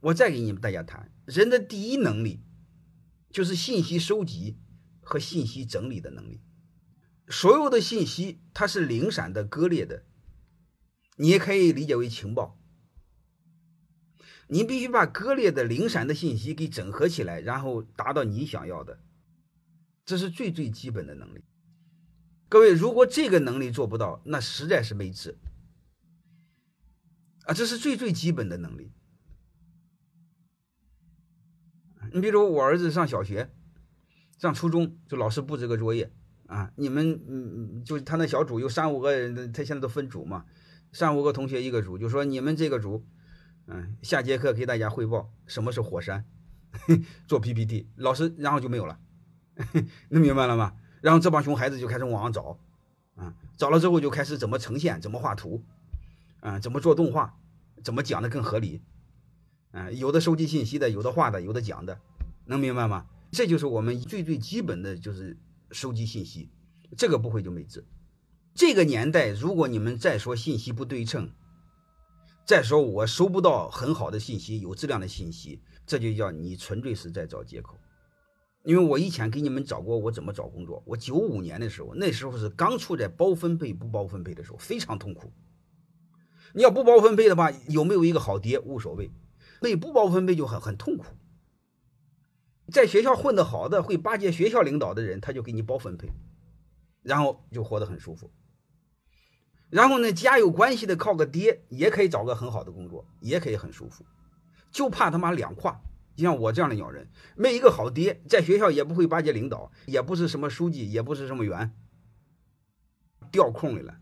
我再给你们大家谈，人的第一能力就是信息收集和信息整理的能力。所有的信息它是零散的、割裂的，你也可以理解为情报。你必须把割裂的、零散的信息给整合起来，然后达到你想要的，这是最最基本的能力。各位，如果这个能力做不到，那实在是没治啊！这是最最基本的能力。你比如我儿子上小学、上初中，就老师布置个作业啊，你们嗯嗯，就他那小组有三五个人，他现在都分组嘛，三五个同学一个组，就说你们这个组。嗯，下节课给大家汇报什么是火山，做 PPT，老师然后就没有了，能明白了吗？然后这帮熊孩子就开始网上找，啊，找了之后就开始怎么呈现，怎么画图，啊，怎么做动画，怎么讲的更合理，啊，有的收集信息的，有的画的，有的讲的，能明白吗？这就是我们最最基本的就是收集信息，这个不会就没治。这个年代，如果你们再说信息不对称。再说我收不到很好的信息，有质量的信息，这就叫你纯粹是在找借口。因为我以前给你们找过我怎么找工作。我九五年的时候，那时候是刚处在包分配不包分配的时候，非常痛苦。你要不包分配的话，有没有一个好爹无所谓，那不包分配就很很痛苦。在学校混得好的，会巴结学校领导的人，他就给你包分配，然后就活得很舒服。然后呢，家有关系的靠个爹也可以找个很好的工作，也可以很舒服，就怕他妈两跨。就像我这样的鸟人，没一个好爹，在学校也不会巴结领导，也不是什么书记，也不是什么员，掉空里了。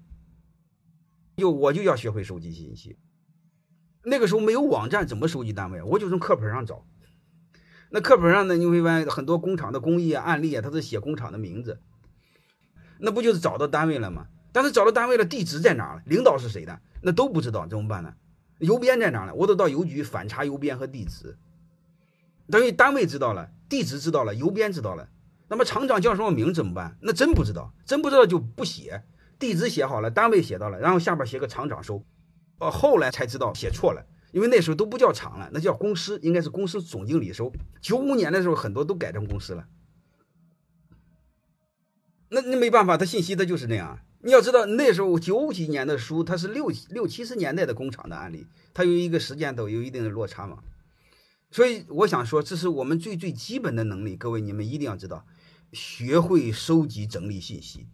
就我就要学会收集信息。那个时候没有网站，怎么收集单位？我就从课本上找。那课本上呢，你会发现很多工厂的工艺啊、案例啊，它是写工厂的名字，那不就是找到单位了吗？但是找到单位了，地址在哪了？领导是谁的？那都不知道，怎么办呢？邮编在哪呢？我都到邮局反查邮编和地址。等于单位知道了，地址知道了，邮编知道了，那么厂长叫什么名怎么办？那真不知道，真不知道就不写，地址写好了，单位写到了，然后下边写个厂长收。呃，后来才知道写错了，因为那时候都不叫厂了，那叫公司，应该是公司总经理收。九五年的时候，很多都改成公司了。那那没办法，他信息他就是那样。你要知道，那时候九几年的书，它是六六七十年代的工厂的案例，它有一个时间都有一定的落差嘛。所以我想说，这是我们最最基本的能力。各位，你们一定要知道，学会收集整理信息，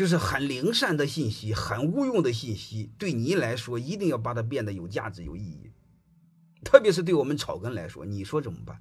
就是很零散的信息、很无用的信息，对你来说一定要把它变得有价值、有意义。特别是对我们草根来说，你说怎么办？